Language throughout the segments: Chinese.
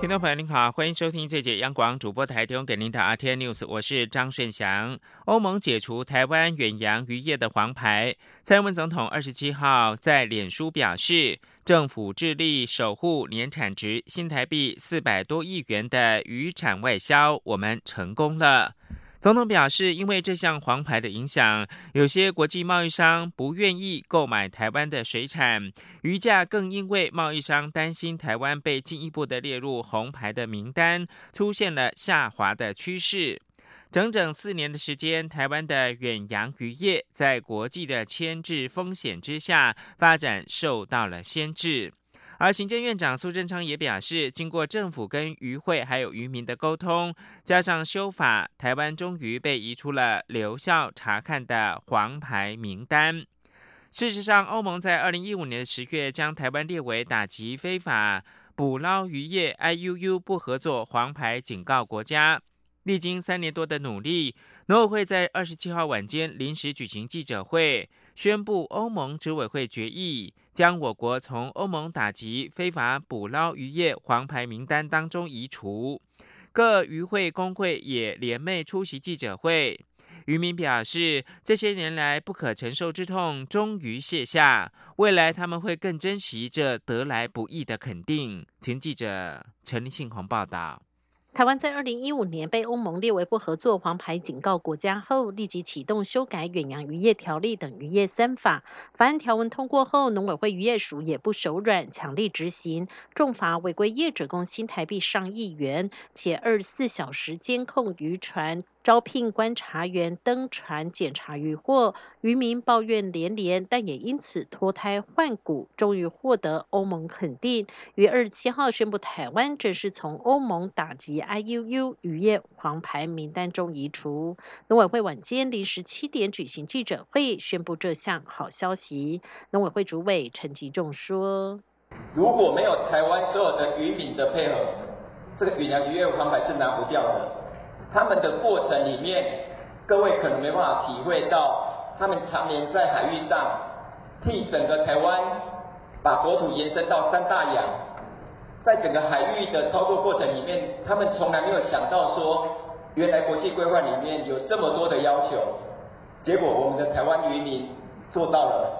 听众朋友您好，欢迎收听这节央广主播台提供给您的阿天 News，我是张顺祥。欧盟解除台湾远洋渔业的黄牌，蔡英文总统二十七号在脸书表示。政府致力守护年产值新台币四百多亿元的渔产外销，我们成功了。总统表示，因为这项黄牌的影响，有些国际贸易商不愿意购买台湾的水产，鱼价更因为贸易商担心台湾被进一步的列入红牌的名单，出现了下滑的趋势。整整四年的时间，台湾的远洋渔业在国际的牵制风险之下，发展受到了限制。而行政院长苏贞昌也表示，经过政府跟渔会还有渔民的沟通，加上修法，台湾终于被移出了留校查看的黄牌名单。事实上，欧盟在二零一五年的十月将台湾列为打击非法捕捞渔业 （IUU） 不合作黄牌警告国家。历经三年多的努力，农委会在二十七号晚间临时举行记者会，宣布欧盟执委会决议，将我国从欧盟打击非法捕捞渔业黄牌名单当中移除。各渔会工会也联袂出席记者会，渔民表示，这些年来不可承受之痛终于卸下，未来他们会更珍惜这得来不易的肯定。请记者陈立信宏报道。台湾在二零一五年被欧盟列为不合作黄牌警告国家后，立即启动修改远洋渔业条例等渔业三法。法案条文通过后，农委会渔业署也不手软，强力执行，重罚违规业者共新台币上亿元，且二十四小时监控渔船。招聘观察员登船检查渔获，渔民抱怨连连，但也因此脱胎换骨，终于获得欧盟肯定，于二十七号宣布台湾正式从欧盟打击 IUU 渔业黄牌名单中移除。农委会晚间临时七点举行记者会，宣布这项好消息。农委会主委陈吉仲说：“如果没有台湾所有的渔民的配合，这个远洋渔业黄牌是拿不掉的。”他们的过程里面，各位可能没办法体会到，他们常年在海域上，替整个台湾把国土延伸到三大洋，在整个海域的操作过程里面，他们从来没有想到说，原来国际规划里面有这么多的要求，结果我们的台湾渔民做到了。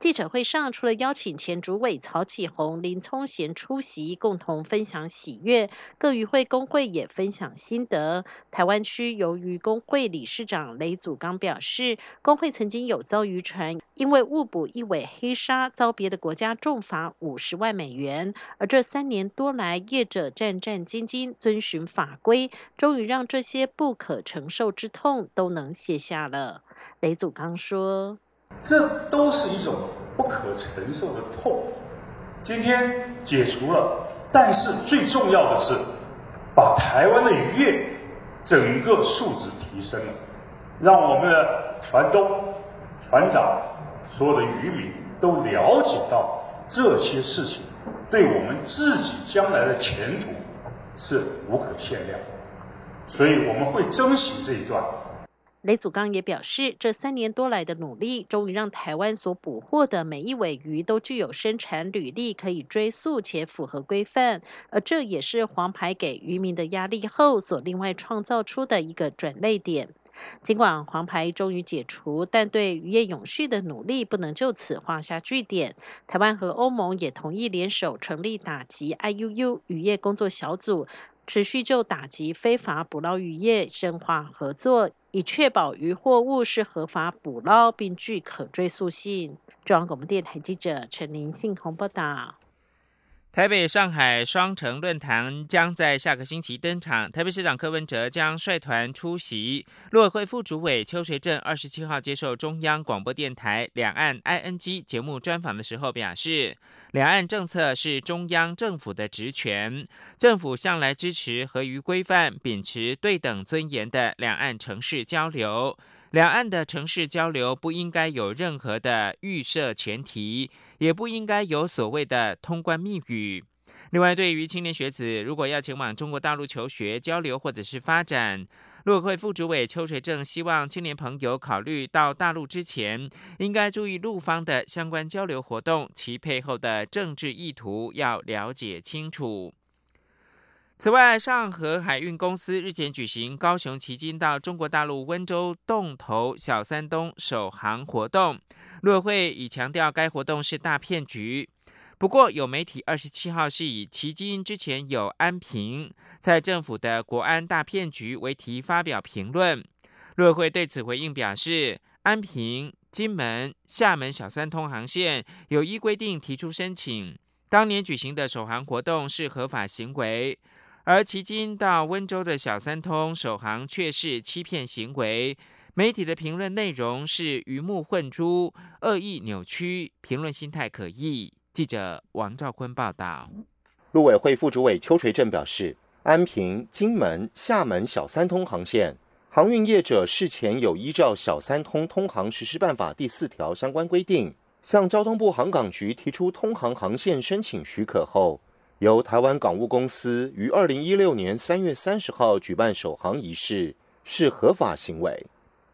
记者会上，除了邀请前主委曹启宏、林聪贤出席，共同分享喜悦，各渔会工会也分享心得。台湾区由渔工会理事长雷祖刚表示，工会曾经有遭渔船因为误捕一尾黑鲨，遭别的国家重罚五十万美元，而这三年多来，业者战战兢兢遵循法规，终于让这些不可承受之痛都能卸下了。雷祖刚说。这都是一种不可承受的痛。今天解除了，但是最重要的是，把台湾的渔业整个素质提升了，让我们的船东、船长、所有的渔民都了解到这些事情对我们自己将来的前途是无可限量，所以我们会珍惜这一段。雷祖刚也表示，这三年多来的努力，终于让台湾所捕获的每一尾鱼都具有生产履历，可以追溯且符合规范。而这也是黄牌给渔民的压力后所另外创造出的一个转类点。尽管黄牌终于解除，但对渔业永续的努力不能就此画下句点。台湾和欧盟也同意联手成立打击 IUU 渔业工作小组。持续就打击非法捕捞渔业深化合作，以确保渔获物是合法捕捞并具可追溯性。中央广播电台记者陈林信宏报道。台北、上海双城论坛将在下个星期登场，台北市长柯文哲将率团出席。陆委会副主委邱垂正二十七号接受中央广播电台《两岸 ING》节目专访的时候表示，两岸政策是中央政府的职权，政府向来支持合于规范、秉持对等尊严的两岸城市交流。两岸的城市交流不应该有任何的预设前提，也不应该有所谓的通关密语。另外，对于青年学子如果要前往中国大陆求学、交流或者是发展，陆委会副主委邱垂正希望青年朋友考虑到大陆之前，应该注意陆方的相关交流活动，其背后的政治意图要了解清楚。此外，上河海运公司日前举行高雄旗津到中国大陆温州洞头小三东首航活动，陆委会已强调该活动是大骗局。不过，有媒体二十七号是以迄今之前有安平在政府的国安大骗局为题发表评论。陆委会对此回应表示，安平、金门、厦门小三通航线有依规定提出申请，当年举行的首航活动是合法行为，而迄今到温州的小三通首航却是欺骗行为。媒体的评论内容是鱼目混珠、恶意扭曲，评论心态可疑。记者王兆坤报道，陆委会副主委邱垂正表示，安平、金门、厦门小三通航线，航运业者事前有依照小三通通航实施办法第四条相关规定，向交通部航港局提出通航航线申请许可后，由台湾港务公司于二零一六年三月三十号举办首航仪式，是合法行为。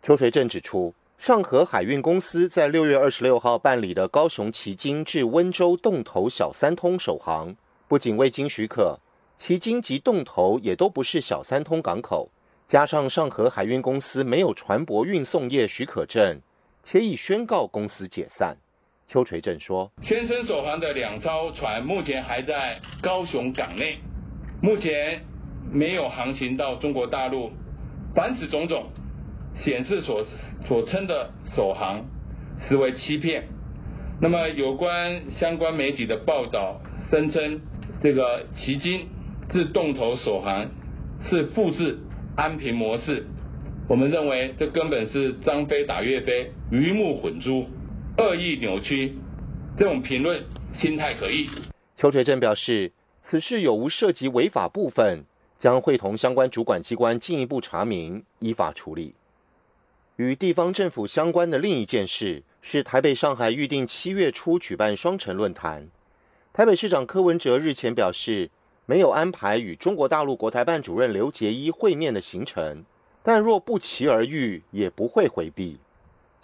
邱垂正指出。上河海运公司在六月二十六号办理的高雄旗津至温州洞头小三通首航，不仅未经许可，旗津及洞头也都不是小三通港口，加上上河海运公司没有船舶运送业许可证，且已宣告公司解散。邱垂正说：“宣称首航的两艘船目前还在高雄港内，目前没有航行到中国大陆，凡此种种，显示所。”所称的首航实为欺骗。那么有关相关媒体的报道，声称这个旗津至洞头首航是复制安平模式，我们认为这根本是张飞打岳飞，鱼目混珠，恶意扭曲，这种评论心态可疑。邱垂正表示，此事有无涉及违法部分，将会同相关主管机关进一步查明，依法处理。与地方政府相关的另一件事是，台北、上海预定七月初举办双城论坛。台北市长柯文哲日前表示，没有安排与中国大陆国台办主任刘捷一会面的行程，但若不期而遇，也不会回避。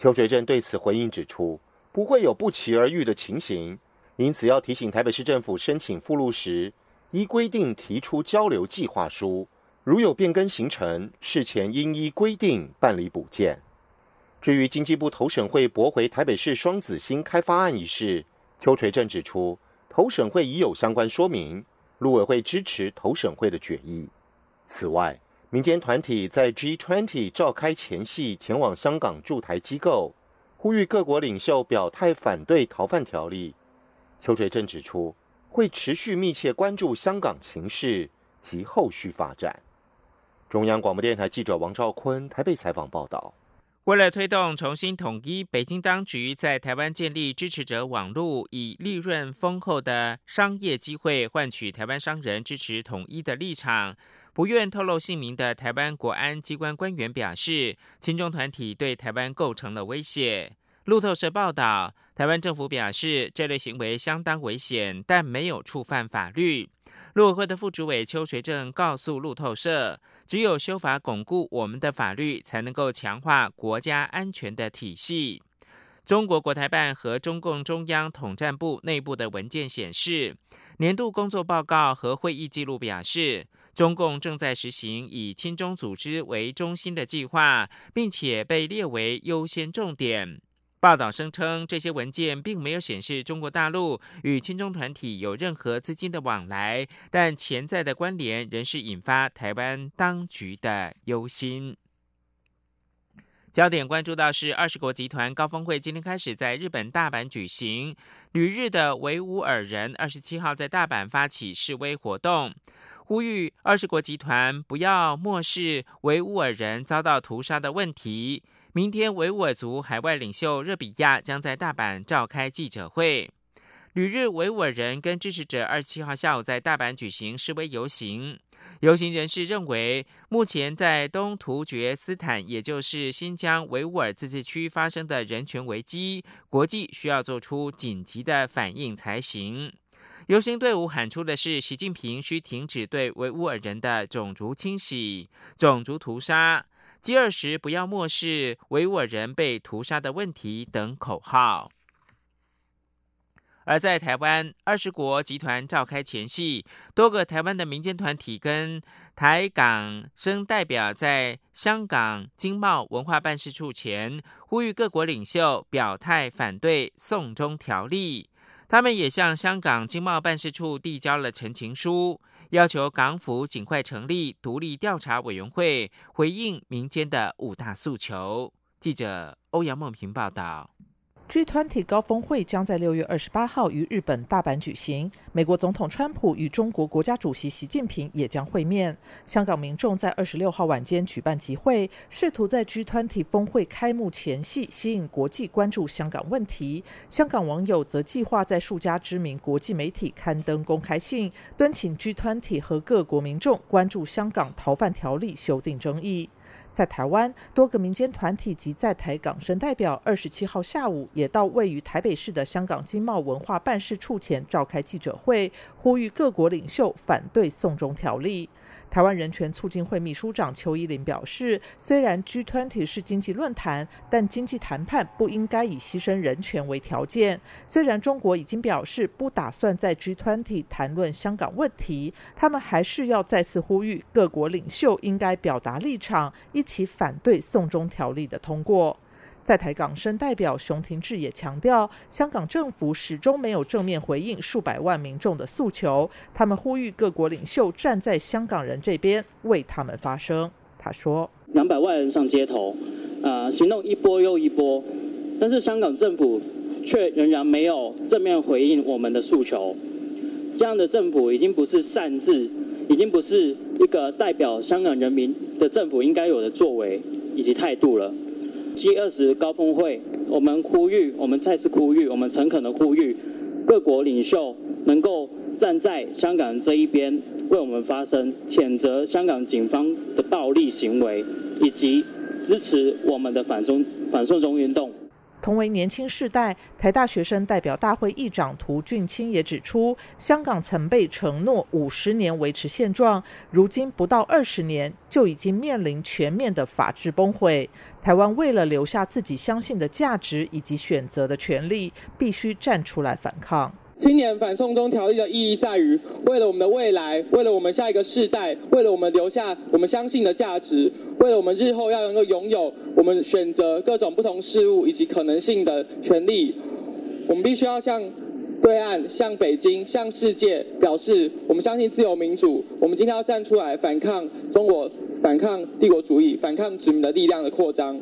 邱垂正对此回应指出，不会有不期而遇的情形，因此要提醒台北市政府申请附录时，依规定提出交流计划书。如有变更行程，事前应依规定办理补件。至于经济部投审会驳回台北市双子星开发案一事，邱垂正指出，投审会已有相关说明，陆委会支持投审会的决议。此外，民间团体在 G20 召开前夕前往香港驻台机构，呼吁各国领袖表态反对逃犯条例。邱垂正指出，会持续密切关注香港情势及后续发展。中央广播电台记者王兆坤台北采访报道：为了推动重新统一，北京当局在台湾建立支持者网络，以利润丰厚的商业机会换取台湾商人支持统一的立场。不愿透露姓名的台湾国安机关官员表示，亲中团体对台湾构成了威胁。路透社报道，台湾政府表示，这类行为相当危险，但没有触犯法律。陆委会的副主委邱学正告诉路透社，只有修法巩固我们的法律，才能够强化国家安全的体系。中国国台办和中共中央统战部内部的文件显示，年度工作报告和会议记录表示，中共正在实行以亲中组织为中心的计划，并且被列为优先重点。报道声称，这些文件并没有显示中国大陆与亲中团体有任何资金的往来，但潜在的关联仍是引发台湾当局的忧心。焦点关注到是二十国集团高峰会今天开始在日本大阪举行，旅日的维吾尔人二十七号在大阪发起示威活动，呼吁二十国集团不要漠视维吾尔人遭到屠杀的问题。明天，维吾尔族海外领袖热比亚将在大阪召开记者会。旅日维吾尔人跟支持者二十七号下午在大阪举行示威游行。游行人士认为，目前在东突厥斯坦，也就是新疆维吾尔自治区发生的人权危机，国际需要做出紧急的反应才行。游行队伍喊出的是习近平需停止对维吾尔人的种族清洗、种族屠杀，饥饿时不要漠视维吾尔人被屠杀的问题等口号。而在台湾，二十国集团召开前夕，多个台湾的民间团体跟台港生代表在香港经贸文化办事处前呼吁各国领袖表态反对送中条例。他们也向香港经贸办事处递交了陈情书，要求港府尽快成立独立调查委员会，回应民间的五大诉求。记者欧阳梦平报道。G20 高峰会将在六月二十八号于日本大阪举行。美国总统川普与中国国家主席习近平也将会面。香港民众在二十六号晚间举办集会，试图在 G20 峰会开幕前夕吸引国际关注香港问题。香港网友则计划在数家知名国际媒体刊登公开信，敦请 G20 和各国民众关注香港逃犯条例修订争议。在台湾，多个民间团体及在台港生代表，二十七号下午也到位于台北市的香港经贸文化办事处前召开记者会，呼吁各国领袖反对送中条例。台湾人权促进会秘书长邱依林表示，虽然 G20 是经济论坛，但经济谈判不应该以牺牲人权为条件。虽然中国已经表示不打算在 G20 谈论香港问题，他们还是要再次呼吁各国领袖应该表达立场，一起反对送中条例的通过。在台港生代表熊廷志也强调，香港政府始终没有正面回应数百万民众的诉求。他们呼吁各国领袖站在香港人这边，为他们发声。他说：“两百万人上街头，啊，行动一波又一波，但是香港政府却仍然没有正面回应我们的诉求。这样的政府已经不是善治，已经不是一个代表香港人民的政府应该有的作为以及态度了。” G 二十高峰会，我们呼吁，我们再次呼吁，我们诚恳的呼吁，各国领袖能够站在香港这一边，为我们发声，谴责香港警方的暴力行为，以及支持我们的反中反送中运动。同为年轻世代，台大学生代表大会议长涂俊清也指出，香港曾被承诺五十年维持现状，如今不到二十年，就已经面临全面的法治崩溃。台湾为了留下自己相信的价值以及选择的权利，必须站出来反抗。今年反送中条例的意义在于，为了我们的未来，为了我们下一个世代，为了我们留下我们相信的价值，为了我们日后要能够拥有我们选择各种不同事物以及可能性的权利，我们必须要向对岸、向北京、向世界表示，我们相信自由民主。我们今天要站出来反抗中国、反抗帝国主义、反抗殖民的力量的扩张。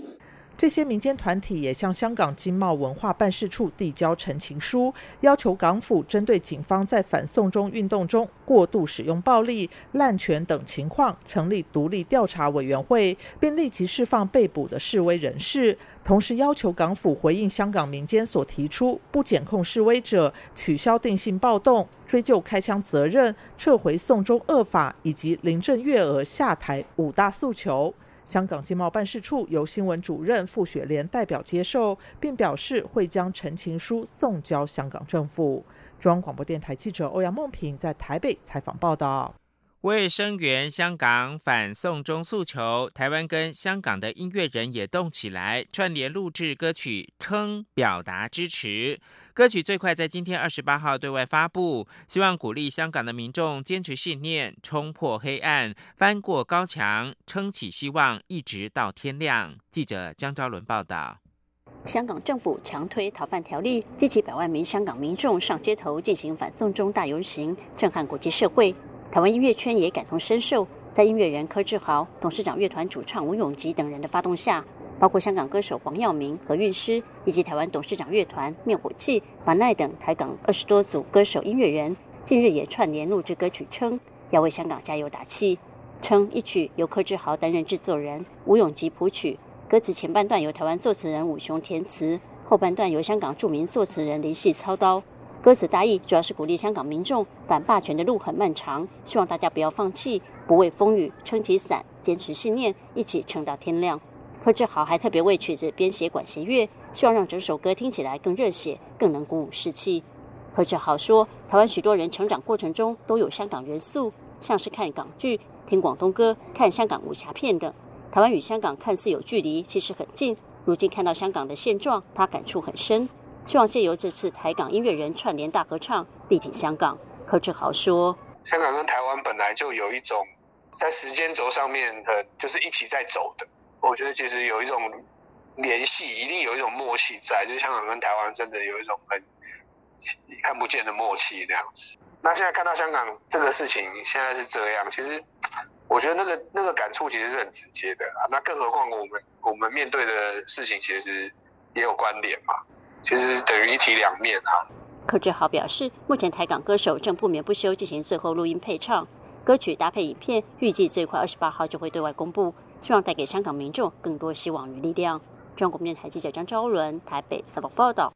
这些民间团体也向香港经贸文化办事处递交陈情书，要求港府针对警方在反送中运动中过度使用暴力、滥权等情况，成立独立调查委员会，并立即释放被捕的示威人士。同时要求港府回应香港民间所提出不检控示威者、取消定性暴动、追究开枪责任、撤回送中恶法以及林郑月娥下台五大诉求。香港经贸办事处由新闻主任傅雪莲代表接受，并表示会将陈情书送交香港政府。中央广播电台记者欧阳梦平在台北采访报道。为声援香港反送中诉求，台湾跟香港的音乐人也动起来，串联录制歌曲，称表达支持。歌曲最快在今天二十八号对外发布，希望鼓励香港的民众坚持信念，冲破黑暗，翻过高墙，撑起希望，一直到天亮。记者江昭伦报道。香港政府强推逃犯条例，激起百万名香港民众上街头进行反送中大游行，震撼国际社会。台湾音乐圈也感同身受，在音乐人柯志豪、董事长乐团主唱吴永吉等人的发动下。包括香港歌手黄耀明、何韵诗，以及台湾董事长乐团灭火器、马奈等台港二十多组歌手音乐人，近日也串联录制歌曲，称要为香港加油打气。称一曲由柯志豪担任制作人，吴永吉谱曲，歌词前半段由台湾作词人武雄填词，后半段由香港著名作词人林夕操刀。歌词大意主要是鼓励香港民众反霸权的路很漫长，希望大家不要放弃，不畏风雨，撑起伞，坚持信念，一起撑到天亮。柯志豪还特别为曲子编写管弦乐，希望让整首歌听起来更热血，更能鼓舞士气。柯志豪说，台湾许多人成长过程中都有香港元素，像是看港剧、听广东歌、看香港武侠片等。台湾与香港看似有距离，其实很近。如今看到香港的现状，他感触很深。希望借由这次台港音乐人串联大合唱，力挺香港。柯志豪说：“香港跟台湾本来就有一种在时间轴上面的，就是一起在走的。我觉得其实有一种联系，一定有一种默契在，就香港跟台湾真的有一种很看不见的默契那样子。那现在看到香港这个事情现在是这样，其实我觉得那个那个感触其实是很直接的啊。那更何况我们我们面对的事情其实也有关联嘛，其实等于一体两面啊。”柯志豪表示，目前台港歌手正不眠不休进行最后录音配唱，歌曲搭配影片，预计最快二十八号就会对外公布，希望带给香港民众更多希望与力量。中国电台记者张昭伦台北采访报道。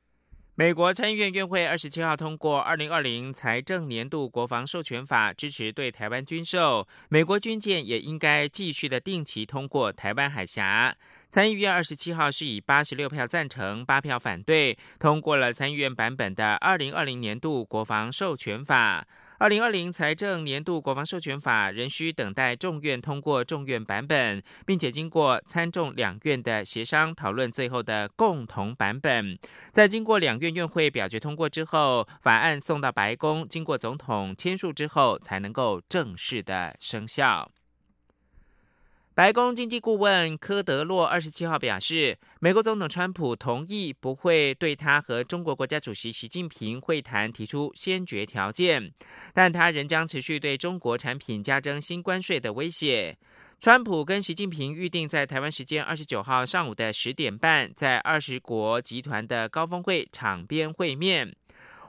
美国参议院院会二十七号通过二零二零财政年度国防授权法，支持对台湾军售，美国军舰也应该继续的定期通过台湾海峡。参议院二十七号是以八十六票赞成、八票反对通过了参议院版本的二零二零年度国防授权法。二零二零财政年度国防授权法仍需等待众院通过众院版本，并且经过参众两院的协商讨论，最后的共同版本。在经过两院院会表决通过之后，法案送到白宫，经过总统签署之后，才能够正式的生效。白宫经济顾问科德洛二十七号表示，美国总统川普同意不会对他和中国国家主席习近平会谈提出先决条件，但他仍将持续对中国产品加征新关税的威胁。川普跟习近平预定在台湾时间二十九号上午的十点半，在二十国集团的高峰会场边会面。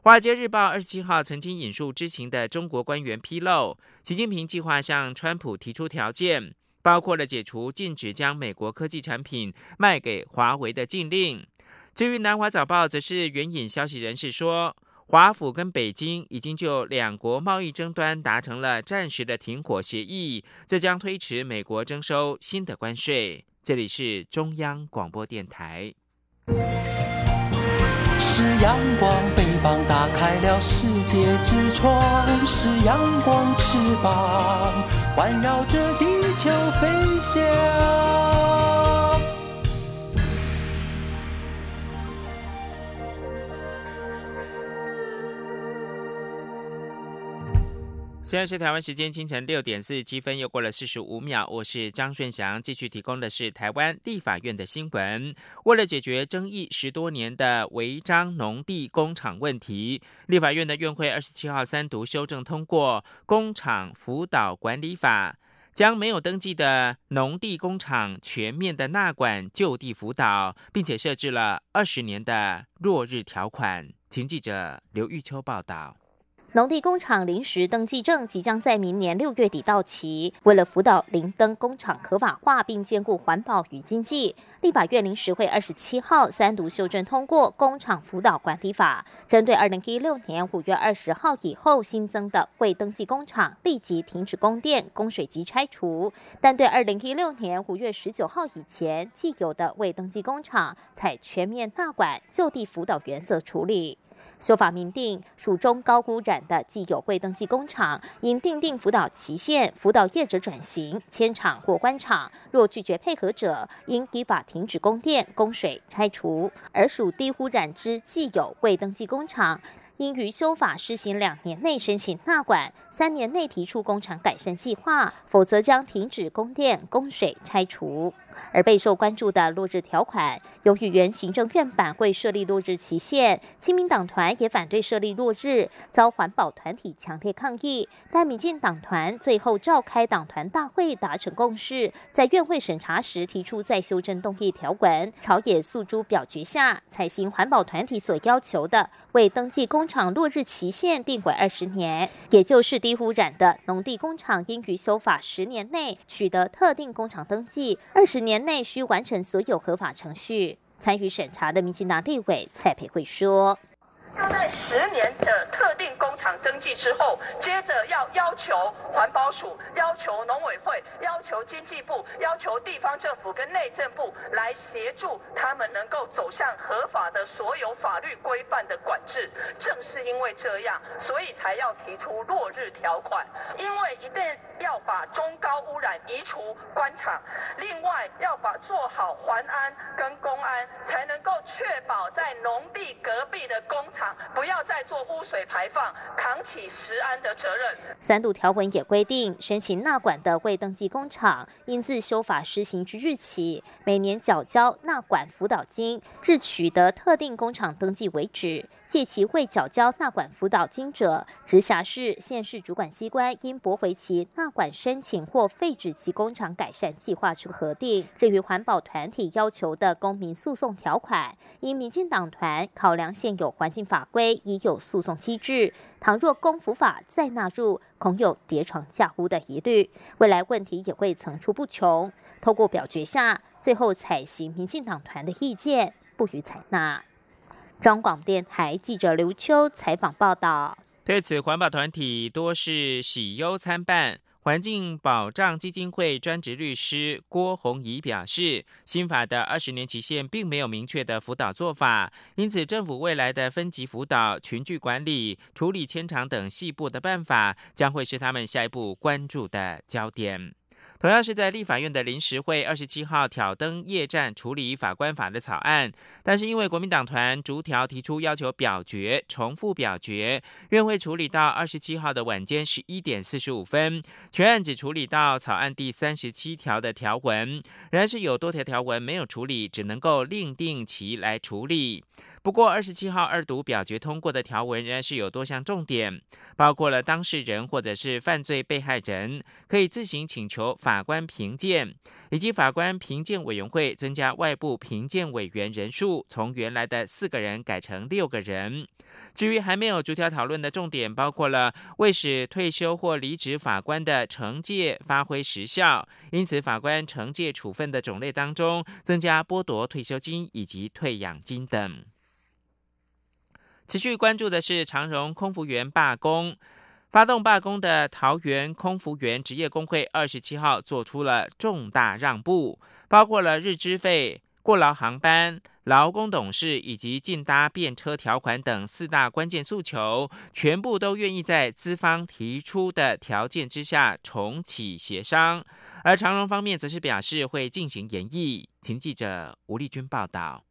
华尔街日报二十七号曾经引述知情的中国官员披露，习近平计划向川普提出条件。包括了解除禁止将美国科技产品卖给华为的禁令。至于南华早报，则是援引消息人士说，华府跟北京已经就两国贸易争端达成了暂时的停火协议，这将推迟美国征收新的关税。这里是中央广播电台。是阳光，翅膀打开了世界之窗；是阳光，翅膀环绕着地球飞翔。现在是台湾时间清晨六点四十七分，又过了四十五秒。我是张顺祥，继续提供的是台湾立法院的新闻。为了解决争议十多年的违章农地工厂问题，立法院的院会二十七号三读修正通过《工厂辅导管理法》，将没有登记的农地工厂全面的纳管就地辅导，并且设置了二十年的落日条款。请记者刘玉秋报道。农地工厂临时登记证即将在明年六月底到期。为了辅导零登工厂合法化，并兼顾环保与经济，立法院临时会二十七号三读修正通过《工厂辅导管理法》，针对二零一六年五月二十号以后新增的未登记工厂，立即停止供电、供水及拆除；但对二零一六年五月十九号以前既有的未登记工厂，采全面纳管、就地辅导原则处理。修法明定，属中高污染的既有未登记工厂，应定定辅导期限，辅导业者转型迁厂或关厂。若拒绝配合者，应依法停止供电、供水、拆除。而属低污染之既有未登记工厂。应于修法施行两年内申请纳管，三年内提出工厂改善计划，否则将停止供电、供水、拆除。而备受关注的落日条款，由于原行政院版会设立落日期限，亲民党团也反对设立落日，遭环保团体强烈抗议。但民进党团最后召开党团大会，达成共识，在院会审查时提出再修正动议条文，朝野诉诸表决下，采行环保团体所要求的，为登记工。工厂落日期限定为二十年，也就是低污染的农地工厂应于修法十年内取得特定工厂登记，二十年内需完成所有合法程序。参与审查的民进党立委蔡培慧说：“就在十年的特定工厂登记之后，接着要要求环保署、要求农委会、要求经济部、要求地方政府跟内政部来协助他们能够走向合法的所有法律规范的管制。正是因为这样，所以才要提出落日条款，因为一定要把中高污染移除官场，另外要把做好环安跟公安，才能够确保在农地隔壁的工厂。不要再做污水排放，扛起食安的责任。三度条文也规定，申请纳管的未登记工厂，应自修法施行之日起，每年缴交纳管辅导金，至取得特定工厂登记为止。借其未缴交纳管辅导金者，直辖市、县市主管机关应驳回其纳管申请或废止其工厂改善计划之核定。至于环保团体要求的公民诉讼条款，因民进党团考量现有环境法规已有诉讼机制，倘若公服法再纳入，恐有叠床架屋的疑虑。未来问题也会层出不穷。透过表决下，最后采行民进党团的意见，不予采纳。中广电台记者刘秋采访报道。对此，环保团体多是喜忧参半。环境保障基金会专职律师郭宏仪表示，新法的二十年期限并没有明确的辅导做法，因此政府未来的分级辅导、群聚管理、处理迁场等细部的办法，将会是他们下一步关注的焦点。同样是在立法院的临时会，二十七号挑灯夜战处理法官法的草案，但是因为国民党团逐条提出要求表决、重复表决，院会处理到二十七号的晚间十一点四十五分，全案只处理到草案第三十七条的条文，仍然是有多条条文没有处理，只能够另定期来处理。不过，二十七号二读表决通过的条文仍然是有多项重点，包括了当事人或者是犯罪被害人可以自行请求法法官评鉴，以及法官评鉴委员会增加外部评鉴委员人数，从原来的四个人改成六个人。至于还没有逐条讨论的重点，包括了为使退休或离职法官的惩戒发挥时效，因此法官惩戒处分的种类当中增加剥夺退休金以及退养金等。持续关注的是长荣空服员罢工，发动罢工的桃园空服员职业工会二十七号做出了重大让步，包括了日资费、过劳航班、劳工董事以及禁搭便车条款等四大关键诉求，全部都愿意在资方提出的条件之下重启协商，而长荣方面则是表示会进行研议。请记者吴丽君报道。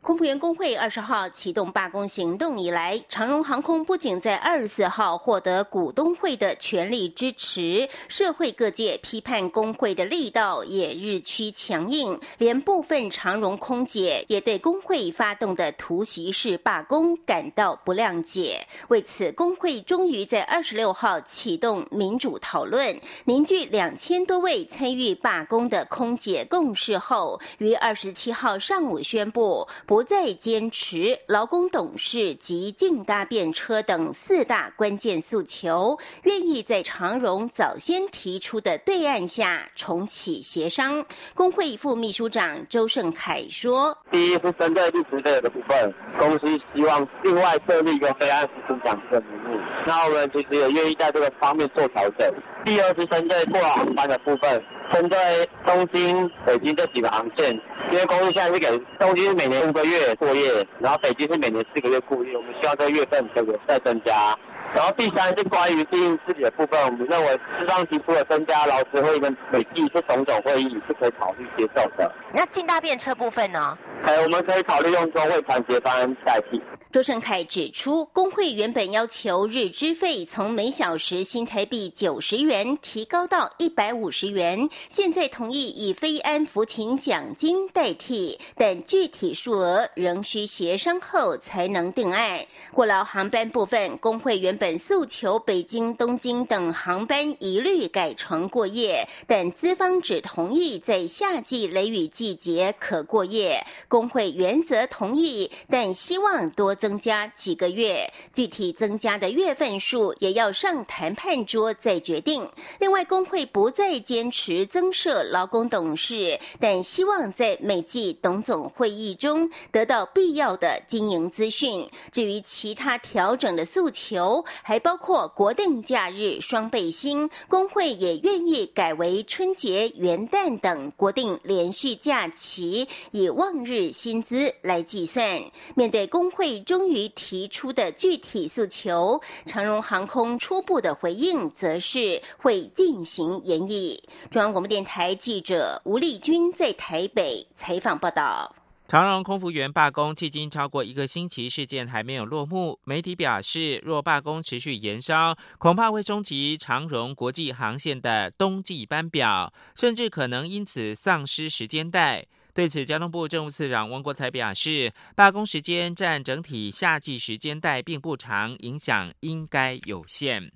空服员工会二十号启动罢工行动以来，长荣航空不仅在二十四号获得股东会的全力支持，社会各界批判工会的力道也日趋强硬，连部分长荣空姐也对工会发动的突袭式罢工感到不谅解。为此，工会终于在二十六号启动民主讨论，凝聚两千多位参与罢工的空姐共识后，于二十七号上午宣布。不再坚持劳工董事及竞搭便车等四大关键诉求，愿意在长荣早先提出的对案下重启协商。工会副秘书长周胜凯说：“第一是针对历史费的部分，公司希望另外设立一个非按时出奖的名目，那我们其实也愿意在这个方面做调整。第二是针对过航班的部分。”针对东京、北京这几个航线，因为公司现在是给东京是每年五个月过夜，然后北京是每年四个月过夜，我们希望这个月份这个再增加。然后第三是关于经营自己的部分，我们认为适当提出了增加劳资会议跟美季是种种会议是可以考虑接受的。那进大便车部分呢？哎，我们可以考虑用中会团结班代替。周胜凯指出，工会原本要求日资费从每小时新台币九十元提高到一百五十元，现在同意以非安服勤奖金代替，但具体数额仍需协商后才能定案。过劳航班部分，工会原本诉求北京、东京等航班一律改成过夜，但资方只同意在夏季雷雨季节可过夜。工会原则同意，但希望多。增加几个月，具体增加的月份数也要上谈判桌再决定。另外，工会不再坚持增设劳工董事，但希望在每季董总会议中得到必要的经营资讯。至于其他调整的诉求，还包括国定假日双倍薪，工会也愿意改为春节、元旦等国定连续假期，以望日薪资来计算。面对工会终于提出的具体诉求，长荣航空初步的回应则是会进行研议。中央广播电台记者吴丽君在台北采访报道。长荣空服员罢工迄今超过一个星期，事件还没有落幕。媒体表示，若罢工持续延烧，恐怕会冲击长荣国际航线的冬季班表，甚至可能因此丧失时间带。对此，交通部政务次长汪国才表示，罢工时间占整体夏季时间带并不长，影响应该有限。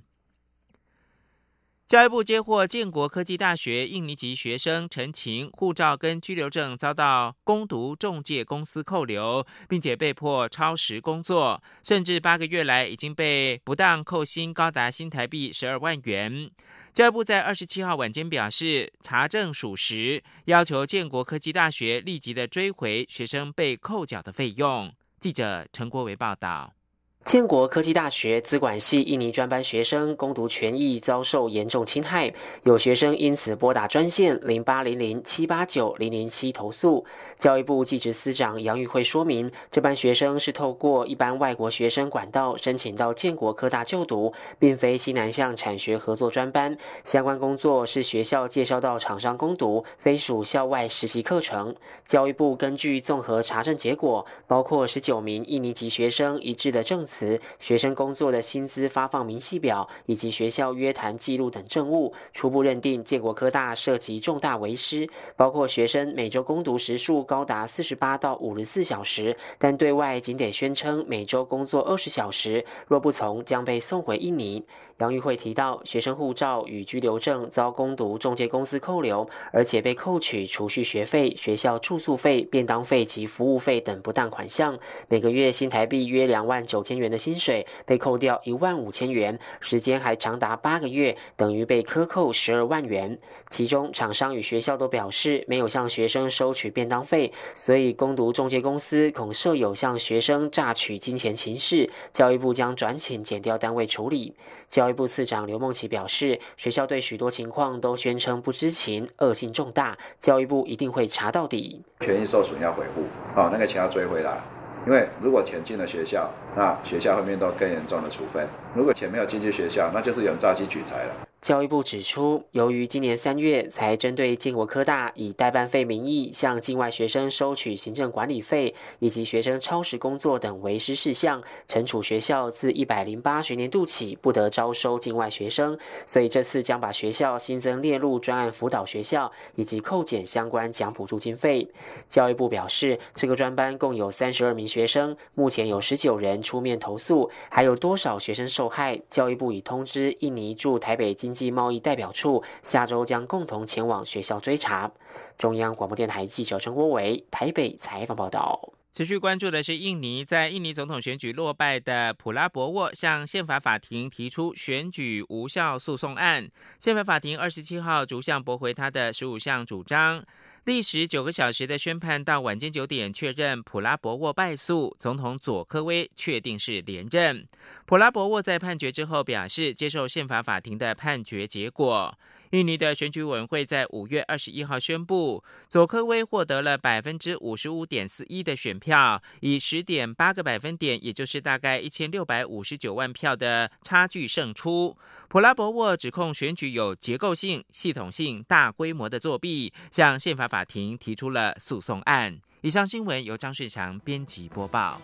教育部接获建国科技大学印尼籍学生陈晴护照跟居留证遭到攻读中介公司扣留，并且被迫超时工作，甚至八个月来已经被不当扣薪高达新台币十二万元。教育部在二十七号晚间表示，查证属实，要求建国科技大学立即的追回学生被扣缴的费用。记者陈国维报道。建国科技大学资管系印尼专班学生攻读权益遭受严重侵害，有学生因此拨打专线零八零零七八九零零七投诉。教育部技职司长杨玉慧说明，这班学生是透过一般外国学生管道申请到建国科大就读，并非西南向产学合作专班。相关工作是学校介绍到厂商攻读，非属校外实习课程。教育部根据综合查证结果，包括十九名印尼籍学生一致的证。词、学生工作的薪资发放明细表以及学校约谈记录等证物，初步认定建国科大涉及重大违失，包括学生每周攻读时数高达四十八到五十四小时，但对外仅得宣称每周工作二十小时，若不从将被送回印尼。杨玉慧提到，学生护照与居留证遭攻读中介公司扣留，而且被扣取储蓄学费、学校住宿费、便当费及服务费等不当款项，每个月新台币约两万九千元。元的薪水被扣掉一万五千元，时间还长达八个月，等于被克扣十二万元。其中，厂商与学校都表示没有向学生收取便当费，所以攻读中介公司恐设有向学生榨取金钱情事。教育部将转请减调单位处理。教育部次长刘梦琪表示，学校对许多情况都宣称不知情，恶性重大，教育部一定会查到底。权益受损要回复，好，那个钱要追回来。因为如果钱进了学校，那学校会面对更严重的处分；如果钱没有进去学校，那就是有诈欺取财了。教育部指出，由于今年三月才针对建国科大以代办费名义向境外学生收取行政管理费，以及学生超时工作等违师事项，惩处学校自一百零八学年度起不得招收境外学生，所以这次将把学校新增列入专案辅导学校，以及扣减相关奖补助经费。教育部表示，这个专班共有三十二名学生，目前有十九人出面投诉，还有多少学生受害？教育部已通知印尼驻台北经。经济贸易代表处下周将共同前往学校追查。中央广播电台记者陈国伟台北采访报道。持续关注的是，印尼在印尼总统选举落败的普拉博沃向宪法法庭提出选举无效诉讼案。宪法法庭二十七号逐项驳回他的十五项主张。历时九个小时的宣判到晚间九点，确认普拉博沃败诉，总统佐科威确定是连任。普拉博沃在判决之后表示，接受宪法法庭的判决结果。印尼的选举委员会在五月二十一号宣布，佐科威获得了百分之五十五点四一的选票，以十点八个百分点，也就是大概一千六百五十九万票的差距胜出。普拉博沃指控选举有结构性、系统性、大规模的作弊，向宪法法庭提出了诉讼案。以上新闻由张顺祥编辑播报。